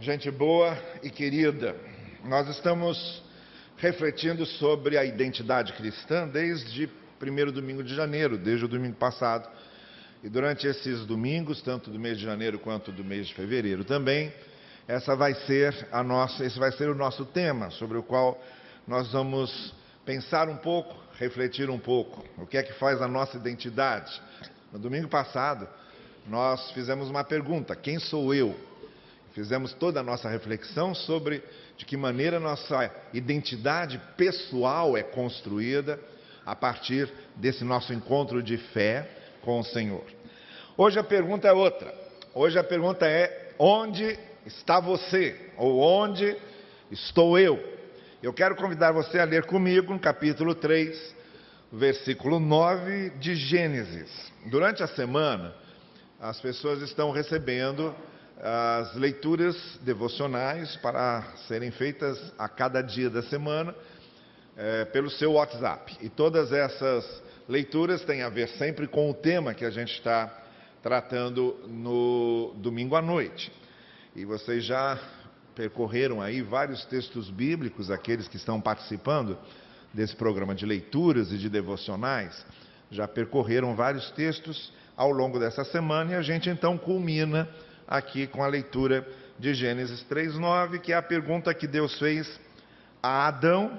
gente boa e querida. Nós estamos refletindo sobre a identidade cristã desde primeiro domingo de janeiro, desde o domingo passado. E durante esses domingos, tanto do mês de janeiro quanto do mês de fevereiro também, essa vai ser a nossa, esse vai ser o nosso tema, sobre o qual nós vamos pensar um pouco, refletir um pouco. O que é que faz a nossa identidade? No domingo passado, nós fizemos uma pergunta: quem sou eu? Fizemos toda a nossa reflexão sobre de que maneira nossa identidade pessoal é construída a partir desse nosso encontro de fé com o Senhor. Hoje a pergunta é outra. Hoje a pergunta é: onde está você? Ou onde estou eu? Eu quero convidar você a ler comigo no capítulo 3, versículo 9 de Gênesis. Durante a semana, as pessoas estão recebendo as leituras devocionais para serem feitas a cada dia da semana é, pelo seu WhatsApp. E todas essas leituras têm a ver sempre com o tema que a gente está tratando no domingo à noite. E vocês já percorreram aí vários textos bíblicos, aqueles que estão participando desse programa de leituras e de devocionais, já percorreram vários textos ao longo dessa semana e a gente então culmina aqui com a leitura de Gênesis 3:9, que é a pergunta que Deus fez a Adão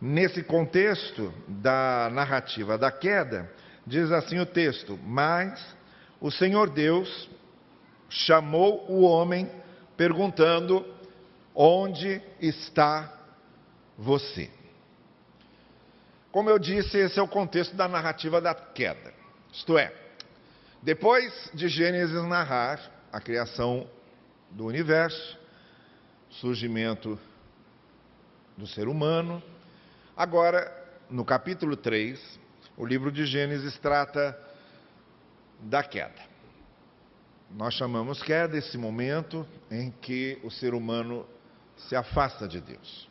nesse contexto da narrativa da queda. Diz assim o texto: "Mas o Senhor Deus chamou o homem perguntando: Onde está você?" Como eu disse, esse é o contexto da narrativa da queda. Isto é, depois de Gênesis narrar a criação do universo, surgimento do ser humano. Agora, no capítulo 3, o livro de Gênesis trata da queda. Nós chamamos queda esse momento em que o ser humano se afasta de Deus.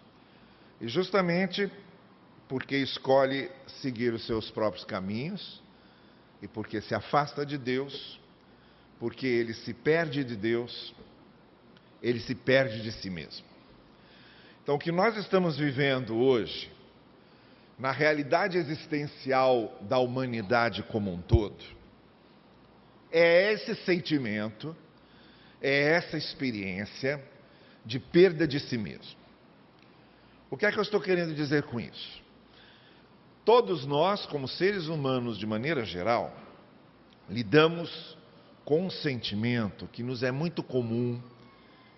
E justamente porque escolhe seguir os seus próprios caminhos e porque se afasta de Deus, porque ele se perde de Deus, ele se perde de si mesmo. Então, o que nós estamos vivendo hoje, na realidade existencial da humanidade como um todo, é esse sentimento, é essa experiência de perda de si mesmo. O que é que eu estou querendo dizer com isso? Todos nós, como seres humanos de maneira geral, lidamos com sentimento que nos é muito comum,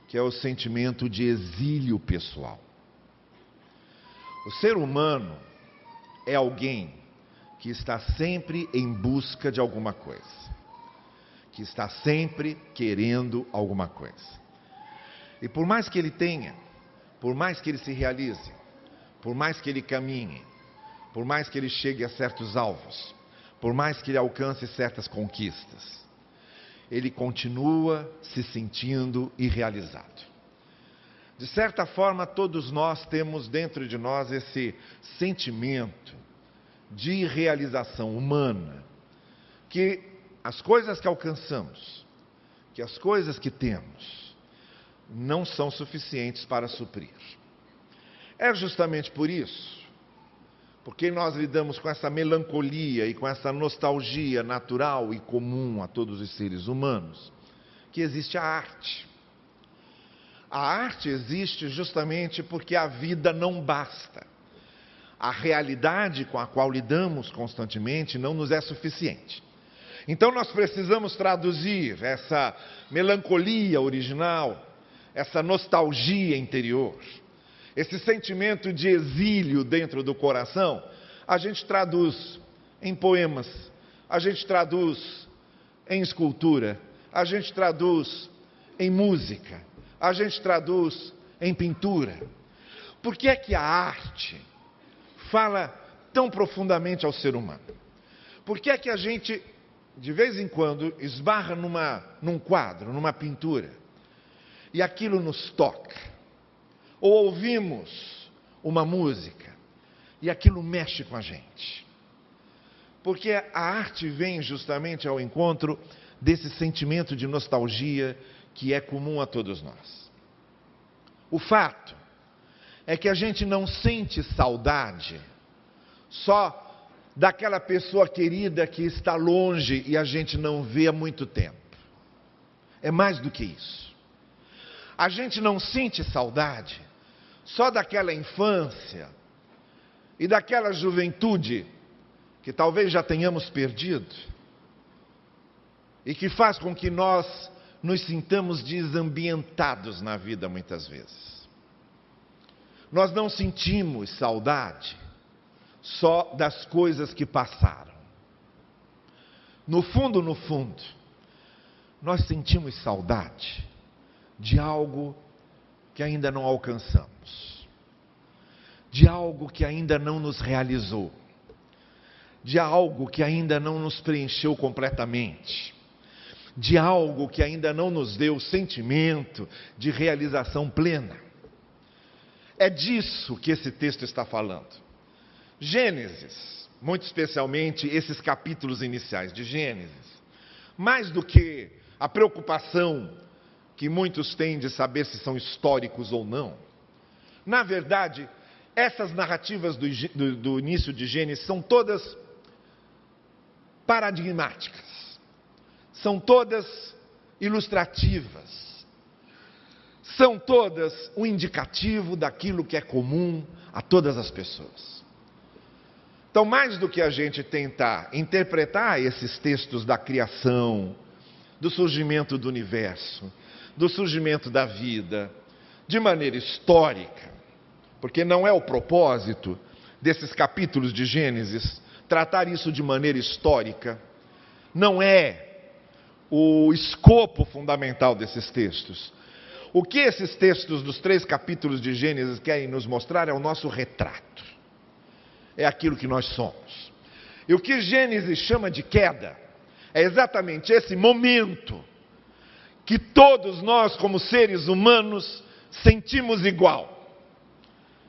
que é o sentimento de exílio pessoal. O ser humano é alguém que está sempre em busca de alguma coisa, que está sempre querendo alguma coisa. E por mais que ele tenha, por mais que ele se realize, por mais que ele caminhe, por mais que ele chegue a certos alvos, por mais que ele alcance certas conquistas, ele continua se sentindo irrealizado. De certa forma, todos nós temos dentro de nós esse sentimento de irrealização humana, que as coisas que alcançamos, que as coisas que temos, não são suficientes para suprir. É justamente por isso porque nós lidamos com essa melancolia e com essa nostalgia natural e comum a todos os seres humanos, que existe a arte. A arte existe justamente porque a vida não basta. A realidade com a qual lidamos constantemente não nos é suficiente. Então nós precisamos traduzir essa melancolia original, essa nostalgia interior, esse sentimento de exílio dentro do coração, a gente traduz em poemas, a gente traduz em escultura, a gente traduz em música, a gente traduz em pintura. Por que é que a arte fala tão profundamente ao ser humano? Por que é que a gente, de vez em quando, esbarra numa, num quadro, numa pintura, e aquilo nos toca? Ou ouvimos uma música e aquilo mexe com a gente. Porque a arte vem justamente ao encontro desse sentimento de nostalgia que é comum a todos nós. O fato é que a gente não sente saudade só daquela pessoa querida que está longe e a gente não vê há muito tempo. É mais do que isso. A gente não sente saudade só daquela infância e daquela juventude que talvez já tenhamos perdido e que faz com que nós nos sintamos desambientados na vida muitas vezes. Nós não sentimos saudade só das coisas que passaram. No fundo, no fundo, nós sentimos saudade de algo que ainda não alcançamos, de algo que ainda não nos realizou, de algo que ainda não nos preencheu completamente, de algo que ainda não nos deu sentimento de realização plena. É disso que esse texto está falando. Gênesis, muito especialmente esses capítulos iniciais de Gênesis, mais do que a preocupação que muitos têm de saber se são históricos ou não, na verdade, essas narrativas do, do, do início de Gênesis são todas paradigmáticas, são todas ilustrativas, são todas um indicativo daquilo que é comum a todas as pessoas. Então, mais do que a gente tentar interpretar esses textos da criação, do surgimento do universo, do surgimento da vida, de maneira histórica, porque não é o propósito desses capítulos de Gênesis tratar isso de maneira histórica, não é o escopo fundamental desses textos. O que esses textos dos três capítulos de Gênesis querem nos mostrar é o nosso retrato é aquilo que nós somos. E o que Gênesis chama de queda é exatamente esse momento que todos nós, como seres humanos, sentimos igual.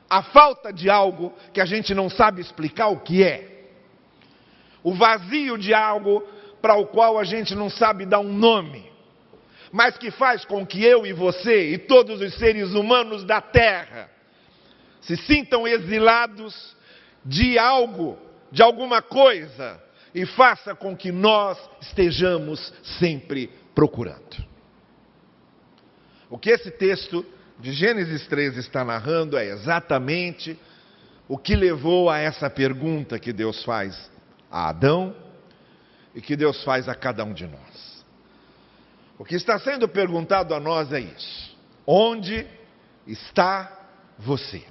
A falta de algo que a gente não sabe explicar o que é. O vazio de algo para o qual a gente não sabe dar um nome, mas que faz com que eu e você e todos os seres humanos da Terra se sintam exilados de algo, de alguma coisa, e faça com que nós estejamos sempre procurando. O que esse texto de Gênesis 3 está narrando é exatamente o que levou a essa pergunta que Deus faz a Adão e que Deus faz a cada um de nós. O que está sendo perguntado a nós é isso: onde está você?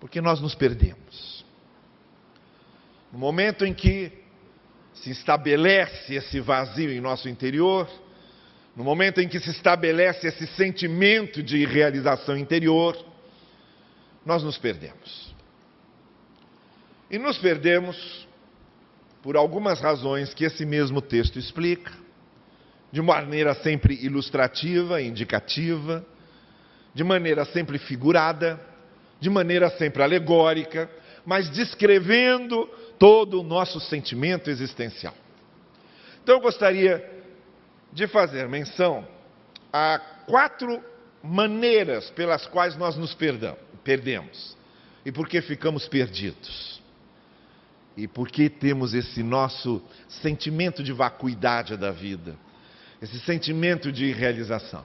porque nós nos perdemos. No momento em que se estabelece esse vazio em nosso interior, no momento em que se estabelece esse sentimento de realização interior, nós nos perdemos. E nos perdemos por algumas razões que esse mesmo texto explica, de maneira sempre ilustrativa, indicativa, de maneira sempre figurada, de maneira sempre alegórica, mas descrevendo todo o nosso sentimento existencial. Então eu gostaria de fazer menção a quatro maneiras pelas quais nós nos perdemos e por que ficamos perdidos. E por que temos esse nosso sentimento de vacuidade da vida, esse sentimento de irrealização,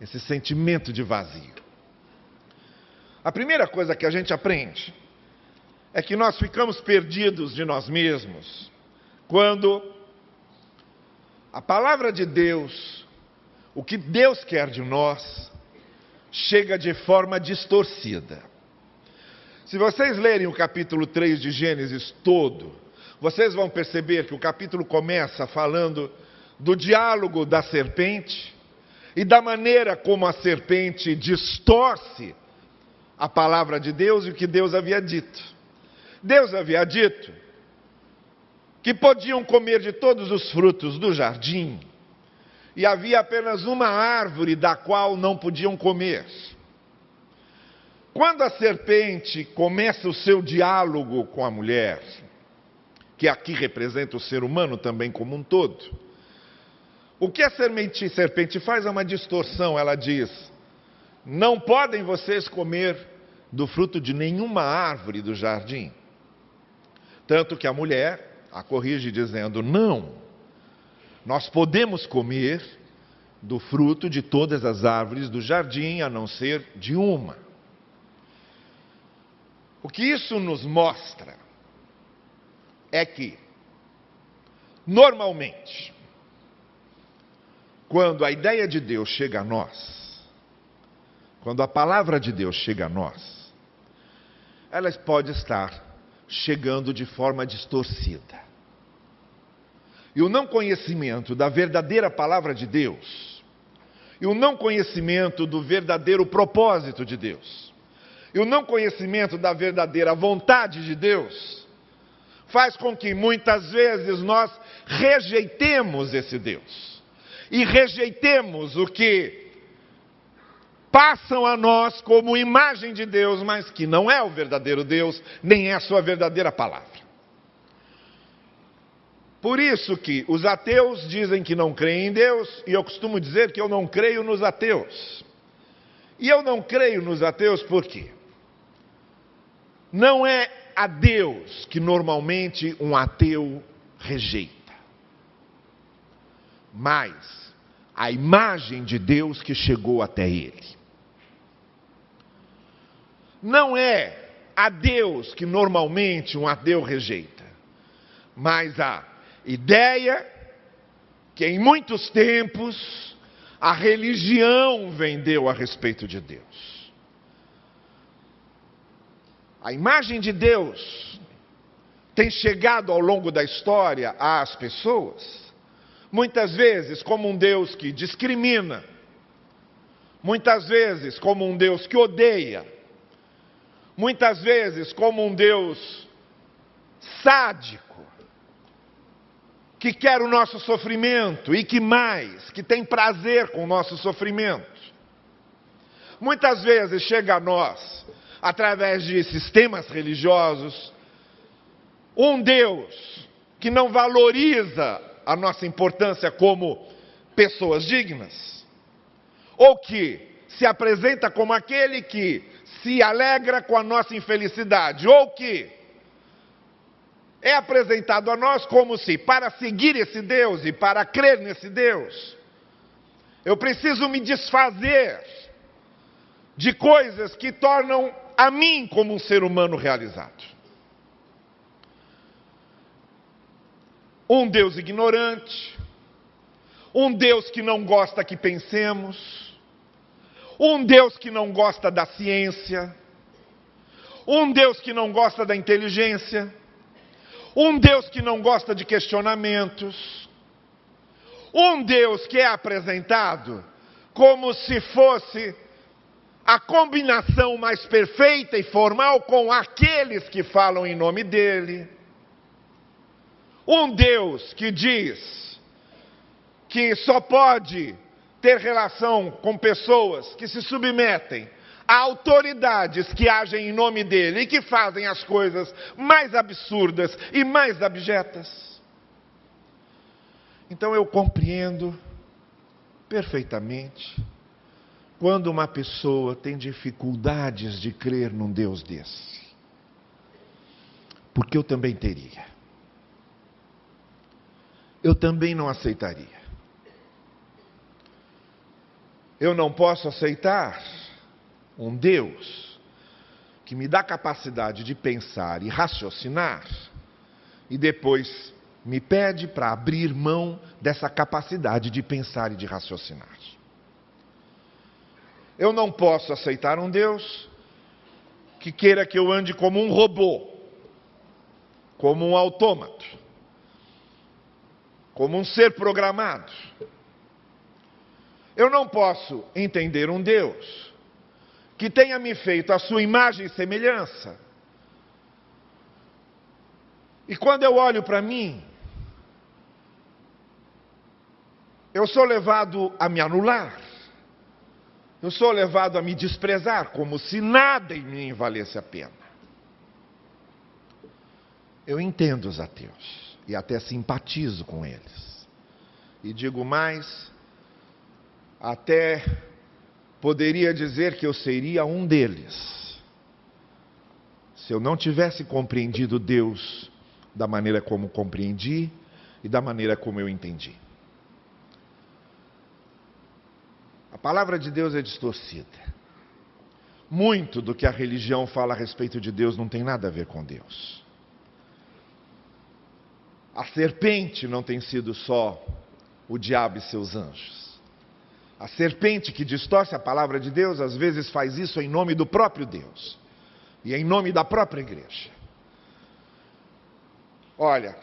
esse sentimento de vazio. A primeira coisa que a gente aprende é que nós ficamos perdidos de nós mesmos quando a palavra de Deus, o que Deus quer de nós, chega de forma distorcida. Se vocês lerem o capítulo 3 de Gênesis todo, vocês vão perceber que o capítulo começa falando do diálogo da serpente e da maneira como a serpente distorce a palavra de Deus e o que Deus havia dito. Deus havia dito que podiam comer de todos os frutos do jardim, e havia apenas uma árvore da qual não podiam comer. Quando a serpente começa o seu diálogo com a mulher, que aqui representa o ser humano também como um todo, o que a serpente faz é uma distorção, ela diz: Não podem vocês comer do fruto de nenhuma árvore do jardim. Tanto que a mulher a corrige dizendo: Não, nós podemos comer do fruto de todas as árvores do jardim, a não ser de uma. O que isso nos mostra é que, normalmente, quando a ideia de Deus chega a nós, quando a palavra de Deus chega a nós, ela pode estar chegando de forma distorcida. E o não conhecimento da verdadeira palavra de Deus, e o não conhecimento do verdadeiro propósito de Deus, e o não conhecimento da verdadeira vontade de Deus, faz com que muitas vezes nós rejeitemos esse Deus, e rejeitemos o que passam a nós como imagem de Deus, mas que não é o verdadeiro Deus, nem é a sua verdadeira palavra. Por isso que os ateus dizem que não creem em Deus, e eu costumo dizer que eu não creio nos ateus. E eu não creio nos ateus por quê? Não é a Deus que normalmente um ateu rejeita, mas a imagem de Deus que chegou até ele não é a Deus que normalmente um ateu rejeita, mas a ideia que em muitos tempos a religião vendeu a respeito de Deus. A imagem de Deus tem chegado ao longo da história às pessoas, muitas vezes como um Deus que discrimina, muitas vezes como um Deus que odeia, muitas vezes como um Deus sádico, que quer o nosso sofrimento e que mais, que tem prazer com o nosso sofrimento. Muitas vezes chega a nós, através de sistemas religiosos, um Deus que não valoriza a nossa importância como pessoas dignas, ou que se apresenta como aquele que se alegra com a nossa infelicidade, ou que é apresentado a nós como se, para seguir esse Deus e para crer nesse Deus, eu preciso me desfazer de coisas que tornam a mim como um ser humano realizado. Um Deus ignorante, um Deus que não gosta que pensemos, um Deus que não gosta da ciência, um Deus que não gosta da inteligência, um Deus que não gosta de questionamentos, um Deus que é apresentado como se fosse a combinação mais perfeita e formal com aqueles que falam em nome dele. Um Deus que diz que só pode ter relação com pessoas que se submetem a autoridades que agem em nome dele e que fazem as coisas mais absurdas e mais abjetas. Então eu compreendo perfeitamente quando uma pessoa tem dificuldades de crer num Deus desse. Porque eu também teria. Eu também não aceitaria. Eu não posso aceitar um Deus que me dá capacidade de pensar e raciocinar e depois me pede para abrir mão dessa capacidade de pensar e de raciocinar. Eu não posso aceitar um Deus que queira que eu ande como um robô, como um autômato, como um ser programado eu não posso entender um Deus que tenha me feito a sua imagem e semelhança. E quando eu olho para mim, eu sou levado a me anular. Eu sou levado a me desprezar, como se nada em mim valesse a pena. Eu entendo os ateus e até simpatizo com eles. E digo mais, até poderia dizer que eu seria um deles, se eu não tivesse compreendido Deus da maneira como compreendi e da maneira como eu entendi. A palavra de Deus é distorcida. Muito do que a religião fala a respeito de Deus não tem nada a ver com Deus. A serpente não tem sido só o diabo e seus anjos. A serpente que distorce a palavra de Deus, às vezes faz isso em nome do próprio Deus e em nome da própria igreja. Olha,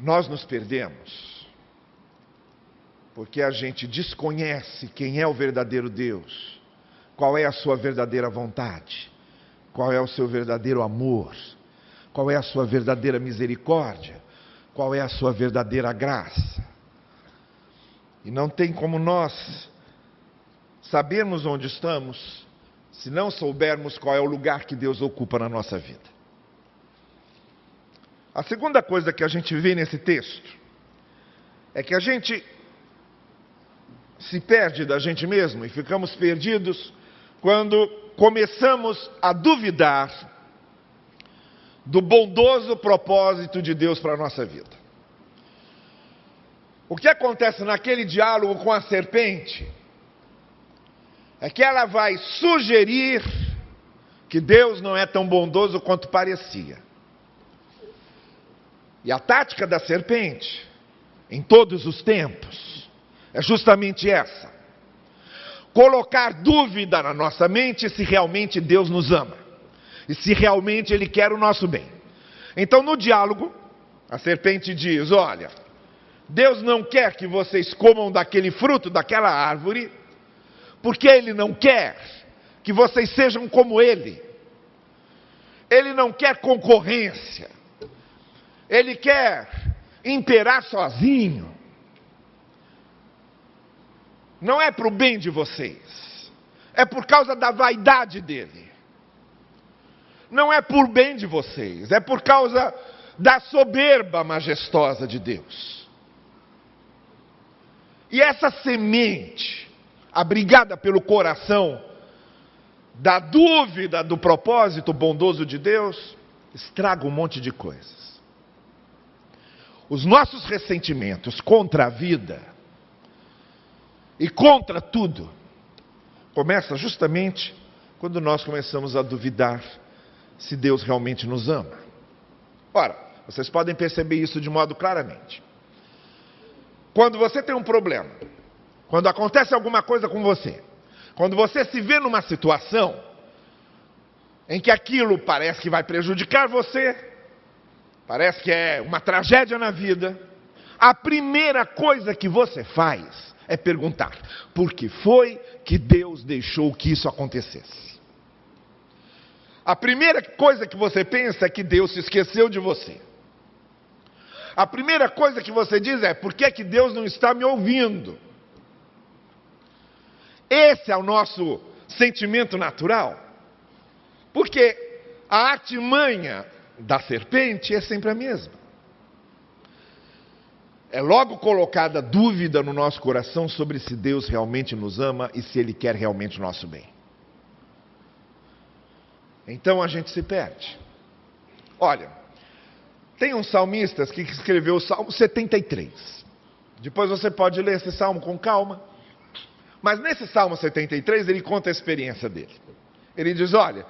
nós nos perdemos porque a gente desconhece quem é o verdadeiro Deus qual é a sua verdadeira vontade? Qual é o seu verdadeiro amor? Qual é a sua verdadeira misericórdia? Qual é a sua verdadeira graça? E não tem como nós sabermos onde estamos se não soubermos qual é o lugar que Deus ocupa na nossa vida. A segunda coisa que a gente vê nesse texto é que a gente se perde da gente mesmo e ficamos perdidos quando começamos a duvidar do bondoso propósito de Deus para a nossa vida. O que acontece naquele diálogo com a serpente é que ela vai sugerir que Deus não é tão bondoso quanto parecia. E a tática da serpente, em todos os tempos, é justamente essa: colocar dúvida na nossa mente se realmente Deus nos ama e se realmente Ele quer o nosso bem. Então, no diálogo, a serpente diz: Olha, Deus não quer que vocês comam daquele fruto, daquela árvore, porque Ele não quer que vocês sejam como Ele. Ele não quer concorrência. Ele quer imperar sozinho não é para o bem de vocês, é por causa da vaidade dele. Não é por bem de vocês, é por causa da soberba majestosa de Deus. E essa semente, abrigada pelo coração da dúvida do propósito bondoso de Deus, estraga um monte de coisas. Os nossos ressentimentos contra a vida e contra tudo, começa justamente quando nós começamos a duvidar se Deus realmente nos ama. Ora, vocês podem perceber isso de modo claramente. Quando você tem um problema, quando acontece alguma coisa com você, quando você se vê numa situação em que aquilo parece que vai prejudicar você, parece que é uma tragédia na vida, a primeira coisa que você faz é perguntar: por que foi que Deus deixou que isso acontecesse? A primeira coisa que você pensa é que Deus se esqueceu de você. A primeira coisa que você diz é: por que, é que Deus não está me ouvindo? Esse é o nosso sentimento natural. Porque a artimanha da serpente é sempre a mesma é logo colocada dúvida no nosso coração sobre se Deus realmente nos ama e se Ele quer realmente o nosso bem. Então a gente se perde. Olha, tem um salmista que escreveu o Salmo 73. Depois você pode ler esse salmo com calma. Mas nesse Salmo 73 ele conta a experiência dele. Ele diz: Olha,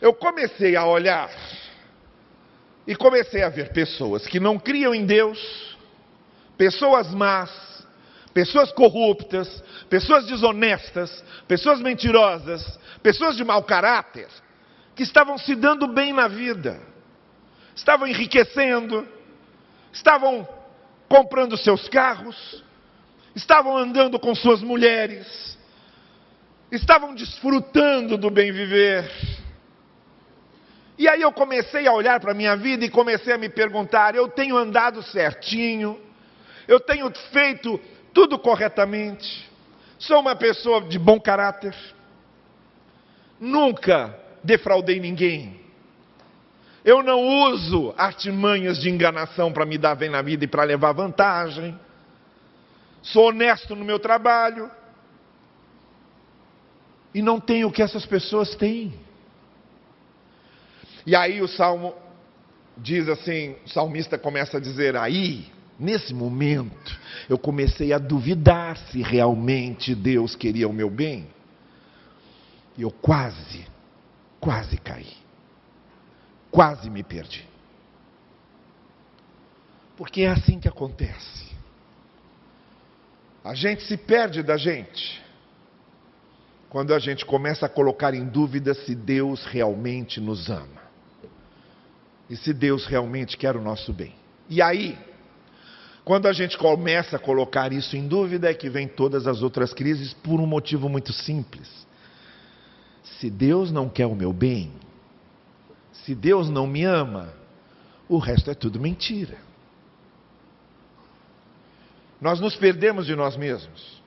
eu comecei a olhar e comecei a ver pessoas que não criam em Deus pessoas más, pessoas corruptas, pessoas desonestas, pessoas mentirosas, pessoas de mau caráter, que estavam se dando bem na vida, estavam enriquecendo, estavam comprando seus carros, estavam andando com suas mulheres, estavam desfrutando do bem viver. E aí eu comecei a olhar para a minha vida e comecei a me perguntar: eu tenho andado certinho? eu tenho feito tudo corretamente, sou uma pessoa de bom caráter, nunca defraudei ninguém. Eu não uso artimanhas de enganação para me dar bem na vida e para levar vantagem. Sou honesto no meu trabalho. e não tenho o que essas pessoas têm. E aí o salmo diz assim: o salmista começa a dizer, aí, nesse momento, eu comecei a duvidar se realmente Deus queria o meu bem. E eu quase, quase caí. Quase me perdi. Porque é assim que acontece. A gente se perde da gente quando a gente começa a colocar em dúvida se Deus realmente nos ama e se Deus realmente quer o nosso bem. E aí, quando a gente começa a colocar isso em dúvida, é que vem todas as outras crises por um motivo muito simples. Se Deus não quer o meu bem, se Deus não me ama, o resto é tudo mentira. Nós nos perdemos de nós mesmos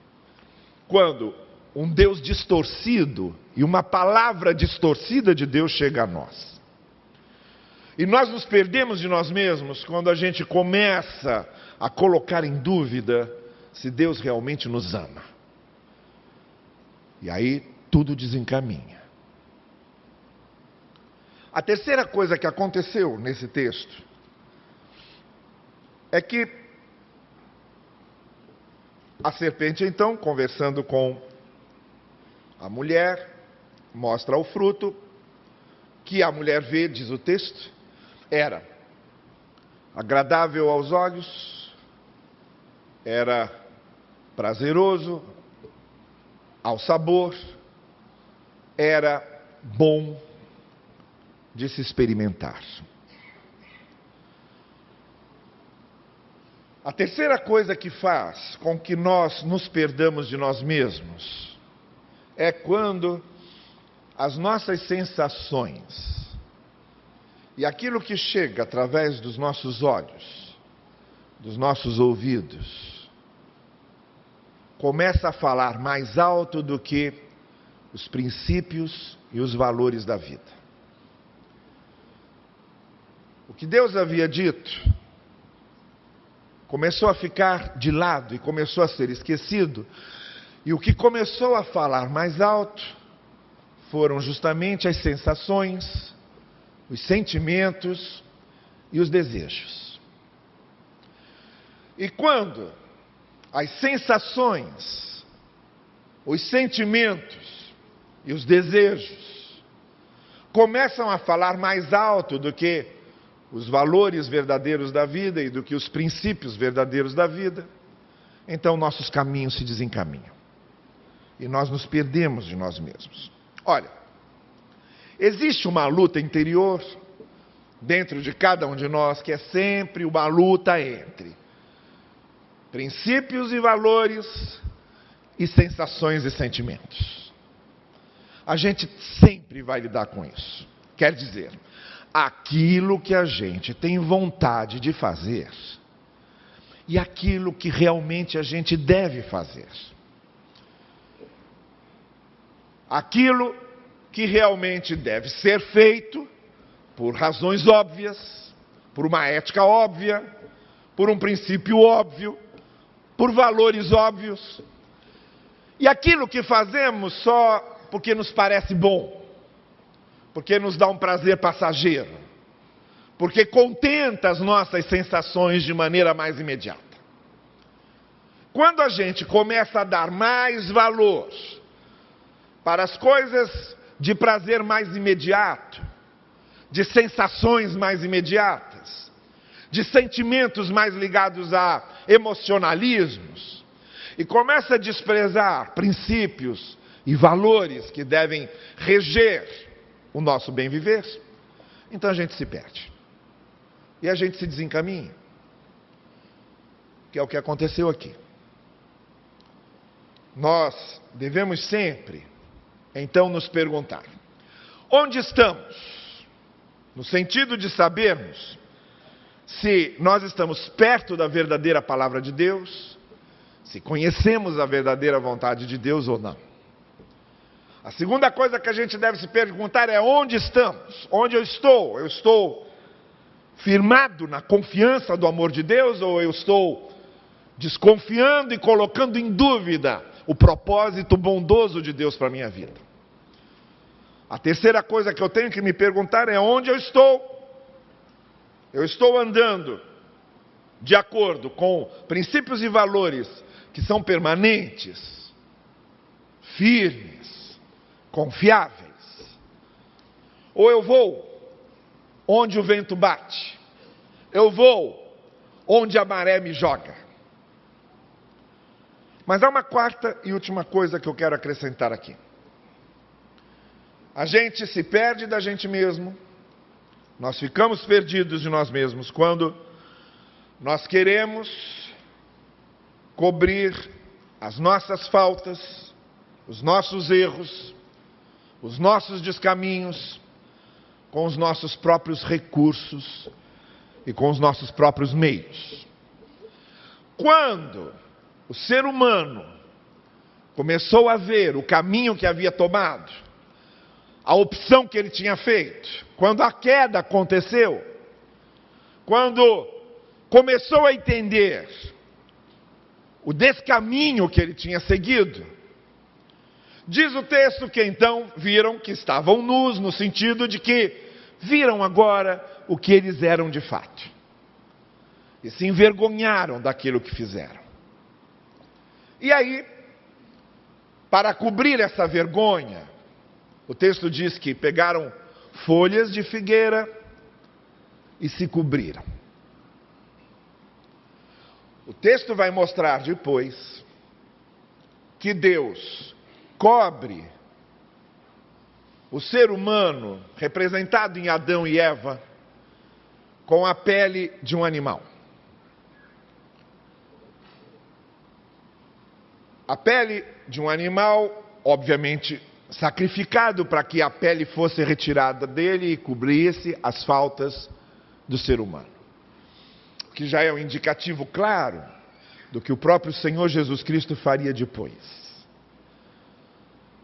quando um Deus distorcido e uma palavra distorcida de Deus chega a nós. E nós nos perdemos de nós mesmos quando a gente começa a colocar em dúvida se Deus realmente nos ama. E aí tudo desencaminha. A terceira coisa que aconteceu nesse texto é que a serpente, então, conversando com a mulher, mostra o fruto, que a mulher vê, diz o texto, era agradável aos olhos, era prazeroso ao sabor, era bom de se experimentar. A terceira coisa que faz com que nós nos perdamos de nós mesmos é quando as nossas sensações e aquilo que chega através dos nossos olhos, dos nossos ouvidos, começa a falar mais alto do que os princípios e os valores da vida. O que Deus havia dito começou a ficar de lado e começou a ser esquecido, e o que começou a falar mais alto foram justamente as sensações, os sentimentos e os desejos. E quando as sensações, os sentimentos e os desejos começam a falar mais alto do que os valores verdadeiros da vida e do que os princípios verdadeiros da vida, então nossos caminhos se desencaminham. E nós nos perdemos de nós mesmos. Olha, Existe uma luta interior dentro de cada um de nós que é sempre uma luta entre princípios e valores e sensações e sentimentos. A gente sempre vai lidar com isso. Quer dizer, aquilo que a gente tem vontade de fazer e aquilo que realmente a gente deve fazer. Aquilo que realmente deve ser feito por razões óbvias, por uma ética óbvia, por um princípio óbvio, por valores óbvios. E aquilo que fazemos só porque nos parece bom, porque nos dá um prazer passageiro, porque contenta as nossas sensações de maneira mais imediata. Quando a gente começa a dar mais valor para as coisas de prazer mais imediato, de sensações mais imediatas, de sentimentos mais ligados a emocionalismos, e começa a desprezar princípios e valores que devem reger o nosso bem viver, então a gente se perde. E a gente se desencaminha. Que é o que aconteceu aqui. Nós devemos sempre então nos perguntar: onde estamos? No sentido de sabermos se nós estamos perto da verdadeira palavra de Deus, se conhecemos a verdadeira vontade de Deus ou não. A segunda coisa que a gente deve se perguntar é onde estamos? Onde eu estou? Eu estou firmado na confiança do amor de Deus ou eu estou desconfiando e colocando em dúvida o propósito bondoso de Deus para a minha vida? A terceira coisa que eu tenho que me perguntar é onde eu estou. Eu estou andando de acordo com princípios e valores que são permanentes, firmes, confiáveis. Ou eu vou onde o vento bate, eu vou onde a maré me joga. Mas há uma quarta e última coisa que eu quero acrescentar aqui. A gente se perde da gente mesmo, nós ficamos perdidos de nós mesmos quando nós queremos cobrir as nossas faltas, os nossos erros, os nossos descaminhos com os nossos próprios recursos e com os nossos próprios meios. Quando o ser humano começou a ver o caminho que havia tomado, a opção que ele tinha feito, quando a queda aconteceu, quando começou a entender o descaminho que ele tinha seguido, diz o texto que então viram que estavam nus, no sentido de que viram agora o que eles eram de fato. E se envergonharam daquilo que fizeram. E aí, para cobrir essa vergonha, o texto diz que pegaram folhas de figueira e se cobriram. O texto vai mostrar depois que Deus cobre o ser humano, representado em Adão e Eva, com a pele de um animal. A pele de um animal, obviamente, sacrificado para que a pele fosse retirada dele e cobrisse as faltas do ser humano. Que já é um indicativo claro do que o próprio Senhor Jesus Cristo faria depois.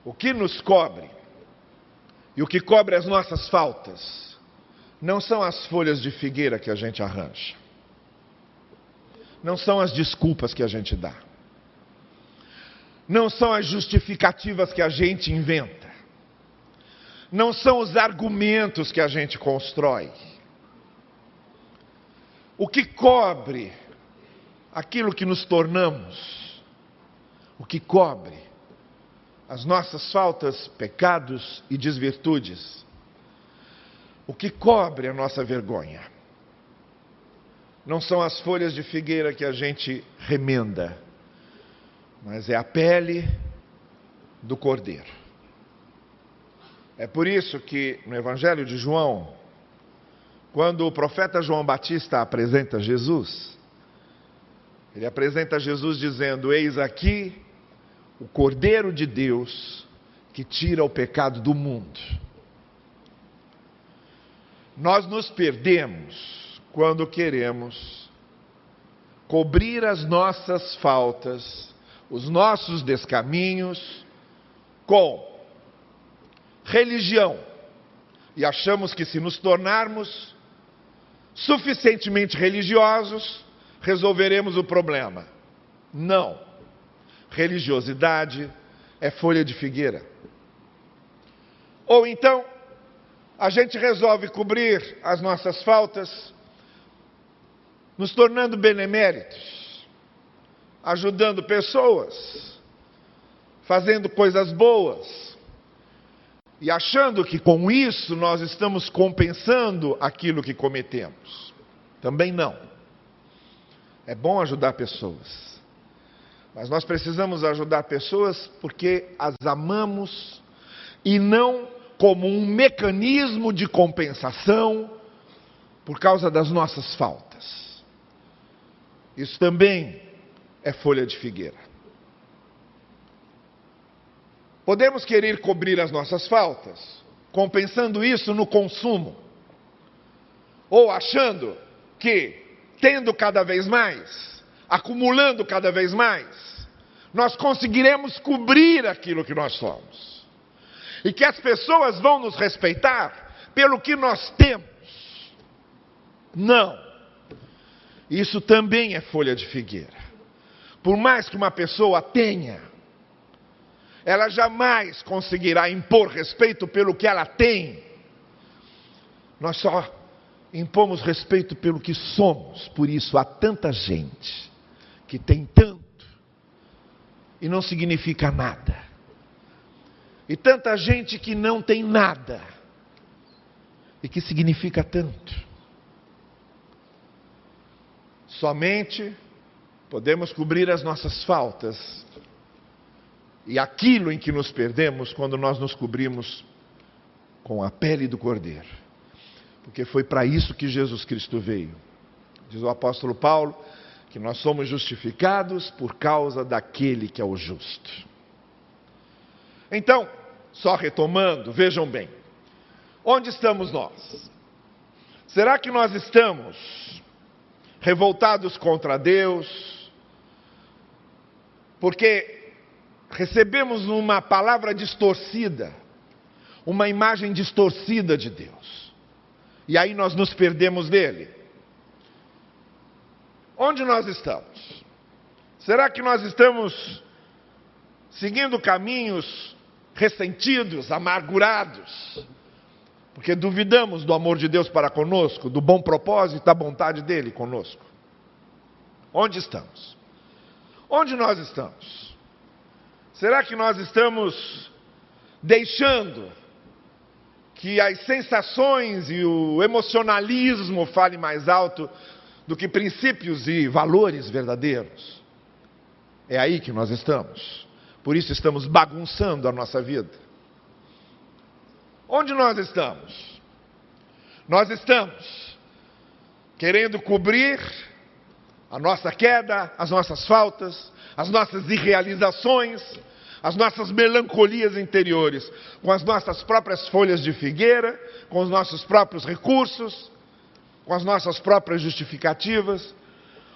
O que nos cobre e o que cobre as nossas faltas não são as folhas de figueira que a gente arranja, não são as desculpas que a gente dá não são as justificativas que a gente inventa, não são os argumentos que a gente constrói. O que cobre aquilo que nos tornamos, o que cobre as nossas faltas, pecados e desvirtudes, o que cobre a nossa vergonha. Não são as folhas de figueira que a gente remenda, mas é a pele do cordeiro. É por isso que no Evangelho de João, quando o profeta João Batista apresenta Jesus, ele apresenta Jesus dizendo: Eis aqui o Cordeiro de Deus que tira o pecado do mundo. Nós nos perdemos quando queremos cobrir as nossas faltas os nossos descaminhos com religião e achamos que se nos tornarmos suficientemente religiosos, resolveremos o problema. Não. Religiosidade é folha de figueira. Ou então, a gente resolve cobrir as nossas faltas, nos tornando beneméritos ajudando pessoas, fazendo coisas boas, e achando que com isso nós estamos compensando aquilo que cometemos. Também não. É bom ajudar pessoas, mas nós precisamos ajudar pessoas porque as amamos e não como um mecanismo de compensação por causa das nossas faltas. Isso também é folha de figueira. Podemos querer cobrir as nossas faltas, compensando isso no consumo, ou achando que, tendo cada vez mais, acumulando cada vez mais, nós conseguiremos cobrir aquilo que nós somos. E que as pessoas vão nos respeitar pelo que nós temos. Não. Isso também é folha de figueira. Por mais que uma pessoa tenha, ela jamais conseguirá impor respeito pelo que ela tem. Nós só impomos respeito pelo que somos. Por isso há tanta gente que tem tanto e não significa nada. E tanta gente que não tem nada e que significa tanto. Somente podemos cobrir as nossas faltas e aquilo em que nos perdemos quando nós nos cobrimos com a pele do Cordeiro. Porque foi para isso que Jesus Cristo veio. Diz o apóstolo Paulo que nós somos justificados por causa daquele que é o justo. Então, só retomando, vejam bem, onde estamos nós? Será que nós estamos revoltados contra Deus? Porque recebemos uma palavra distorcida, uma imagem distorcida de Deus. E aí nós nos perdemos dele. Onde nós estamos? Será que nós estamos seguindo caminhos ressentidos, amargurados, porque duvidamos do amor de Deus para conosco, do bom propósito, da vontade dele conosco? Onde estamos? Onde nós estamos? Será que nós estamos deixando que as sensações e o emocionalismo falem mais alto do que princípios e valores verdadeiros. É aí que nós estamos. Por isso estamos bagunçando a nossa vida. Onde nós estamos? Nós estamos querendo cobrir a nossa queda, as nossas faltas, as nossas irrealizações, as nossas melancolias interiores, com as nossas próprias folhas de figueira, com os nossos próprios recursos, com as nossas próprias justificativas,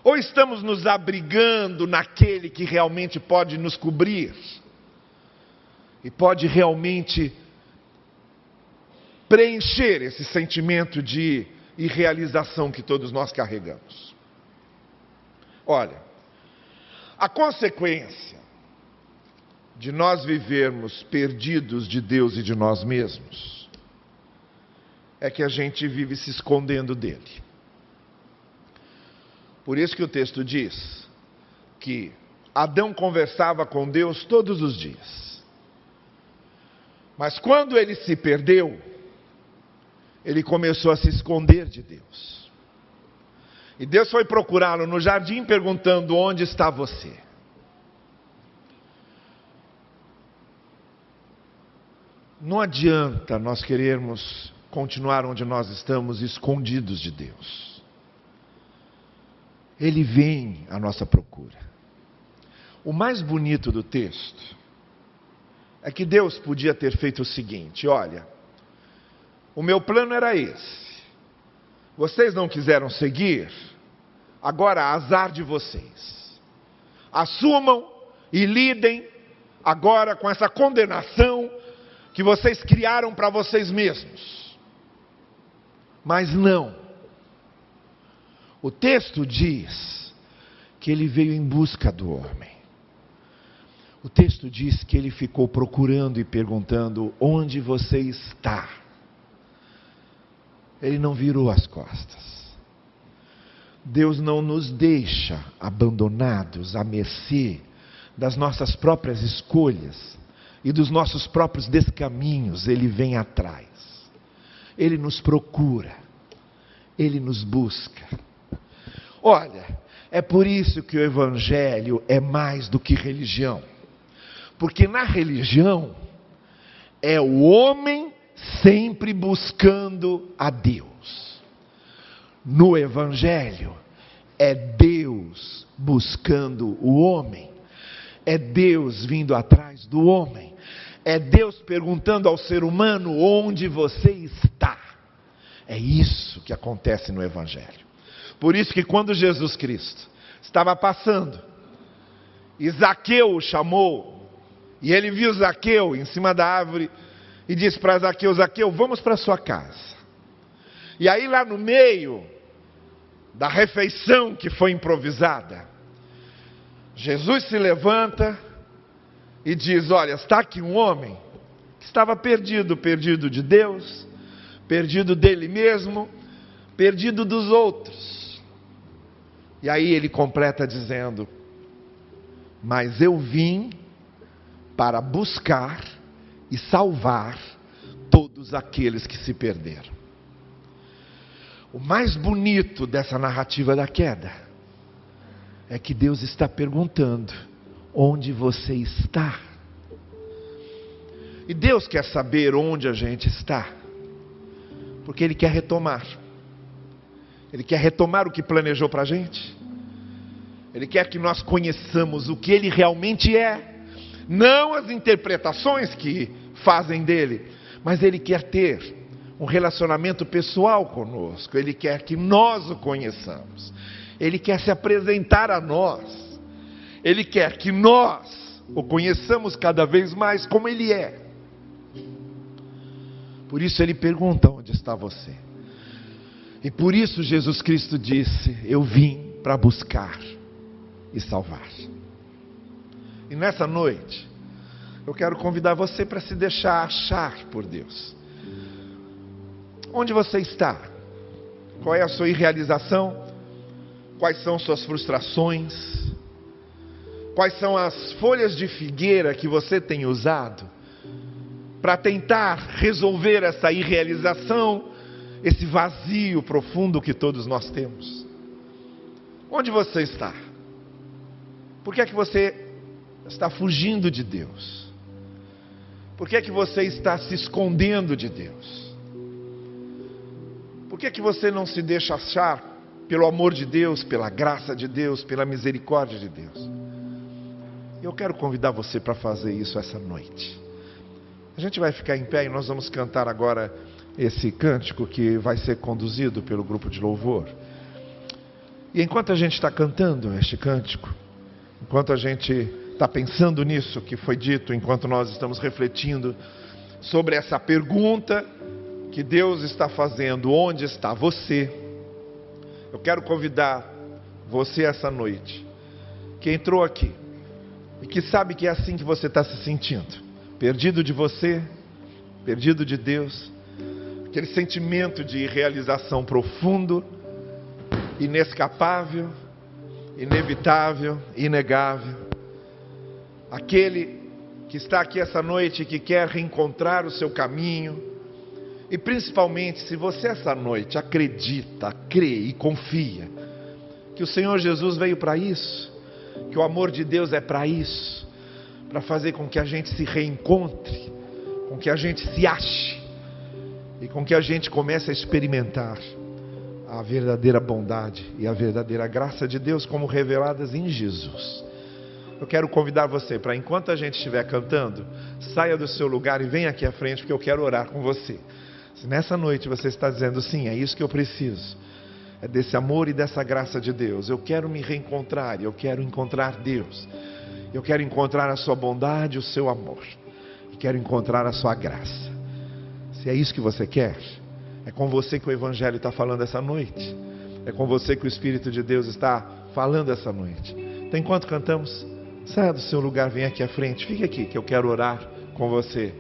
ou estamos nos abrigando naquele que realmente pode nos cobrir e pode realmente preencher esse sentimento de irrealização que todos nós carregamos? Olha, a consequência de nós vivermos perdidos de Deus e de nós mesmos é que a gente vive se escondendo dele. Por isso que o texto diz que Adão conversava com Deus todos os dias. Mas quando ele se perdeu, ele começou a se esconder de Deus. E Deus foi procurá-lo no jardim perguntando: Onde está você? Não adianta nós querermos continuar onde nós estamos, escondidos de Deus. Ele vem à nossa procura. O mais bonito do texto é que Deus podia ter feito o seguinte: olha, o meu plano era esse. Vocês não quiseram seguir, agora azar de vocês. Assumam e lidem agora com essa condenação que vocês criaram para vocês mesmos. Mas não. O texto diz que ele veio em busca do homem. O texto diz que ele ficou procurando e perguntando: onde você está? Ele não virou as costas. Deus não nos deixa abandonados à mercê das nossas próprias escolhas e dos nossos próprios descaminhos, Ele vem atrás. Ele nos procura, ele nos busca. Olha, é por isso que o Evangelho é mais do que religião. Porque na religião é o homem sempre buscando a Deus. No Evangelho é Deus buscando o homem. É Deus vindo atrás do homem. É Deus perguntando ao ser humano onde você está. É isso que acontece no Evangelho. Por isso que quando Jesus Cristo estava passando, e Zaqueu o chamou, e ele viu Zaqueu em cima da árvore, e disse para Zaqueu: Zaqueu, vamos para sua casa. E aí, lá no meio da refeição que foi improvisada, Jesus se levanta e diz: Olha, está aqui um homem que estava perdido perdido de Deus, perdido dele mesmo, perdido dos outros. E aí ele completa dizendo: Mas eu vim para buscar e salvar todos aqueles que se perderam. O mais bonito dessa narrativa da queda é que Deus está perguntando: onde você está? E Deus quer saber onde a gente está, porque Ele quer retomar. Ele quer retomar o que planejou para a gente. Ele quer que nós conheçamos o que Ele realmente é, não as interpretações que fazem dele, mas Ele quer ter um relacionamento pessoal conosco, Ele quer que nós o conheçamos, Ele quer se apresentar a nós, Ele quer que nós o conheçamos cada vez mais como Ele é. Por isso Ele pergunta: onde está você? E por isso Jesus Cristo disse: Eu vim para buscar e salvar. E nessa noite, eu quero convidar você para se deixar achar por Deus. Onde você está? Qual é a sua irrealização? Quais são suas frustrações? Quais são as folhas de figueira que você tem usado para tentar resolver essa irrealização, esse vazio profundo que todos nós temos? Onde você está? Por que é que você está fugindo de Deus? Por que é que você está se escondendo de Deus? Por que é que você não se deixa achar pelo amor de Deus, pela graça de Deus, pela misericórdia de Deus? Eu quero convidar você para fazer isso essa noite. A gente vai ficar em pé e nós vamos cantar agora esse cântico que vai ser conduzido pelo grupo de louvor. E enquanto a gente está cantando este cântico, enquanto a gente está pensando nisso que foi dito enquanto nós estamos refletindo sobre essa pergunta que Deus está fazendo: onde está você? Eu quero convidar você essa noite, que entrou aqui e que sabe que é assim que você está se sentindo, perdido de você, perdido de Deus, aquele sentimento de realização profundo, inescapável, inevitável, inegável aquele que está aqui essa noite e que quer reencontrar o seu caminho. E principalmente, se você essa noite acredita, crê e confia que o Senhor Jesus veio para isso, que o amor de Deus é para isso, para fazer com que a gente se reencontre, com que a gente se ache e com que a gente comece a experimentar a verdadeira bondade e a verdadeira graça de Deus como reveladas em Jesus eu quero convidar você para, enquanto a gente estiver cantando, saia do seu lugar e venha aqui à frente, porque eu quero orar com você. Se nessa noite você está dizendo, sim, é isso que eu preciso, desse amor e dessa graça de Deus, eu quero me reencontrar, eu quero encontrar Deus, eu quero encontrar a Sua bondade, o seu amor, e quero encontrar a Sua graça. Se é isso que você quer, é com você que o Evangelho está falando essa noite, é com você que o Espírito de Deus está falando essa noite. Então, enquanto cantamos, Saia do seu lugar, vem aqui à frente, fique aqui que eu quero orar com você.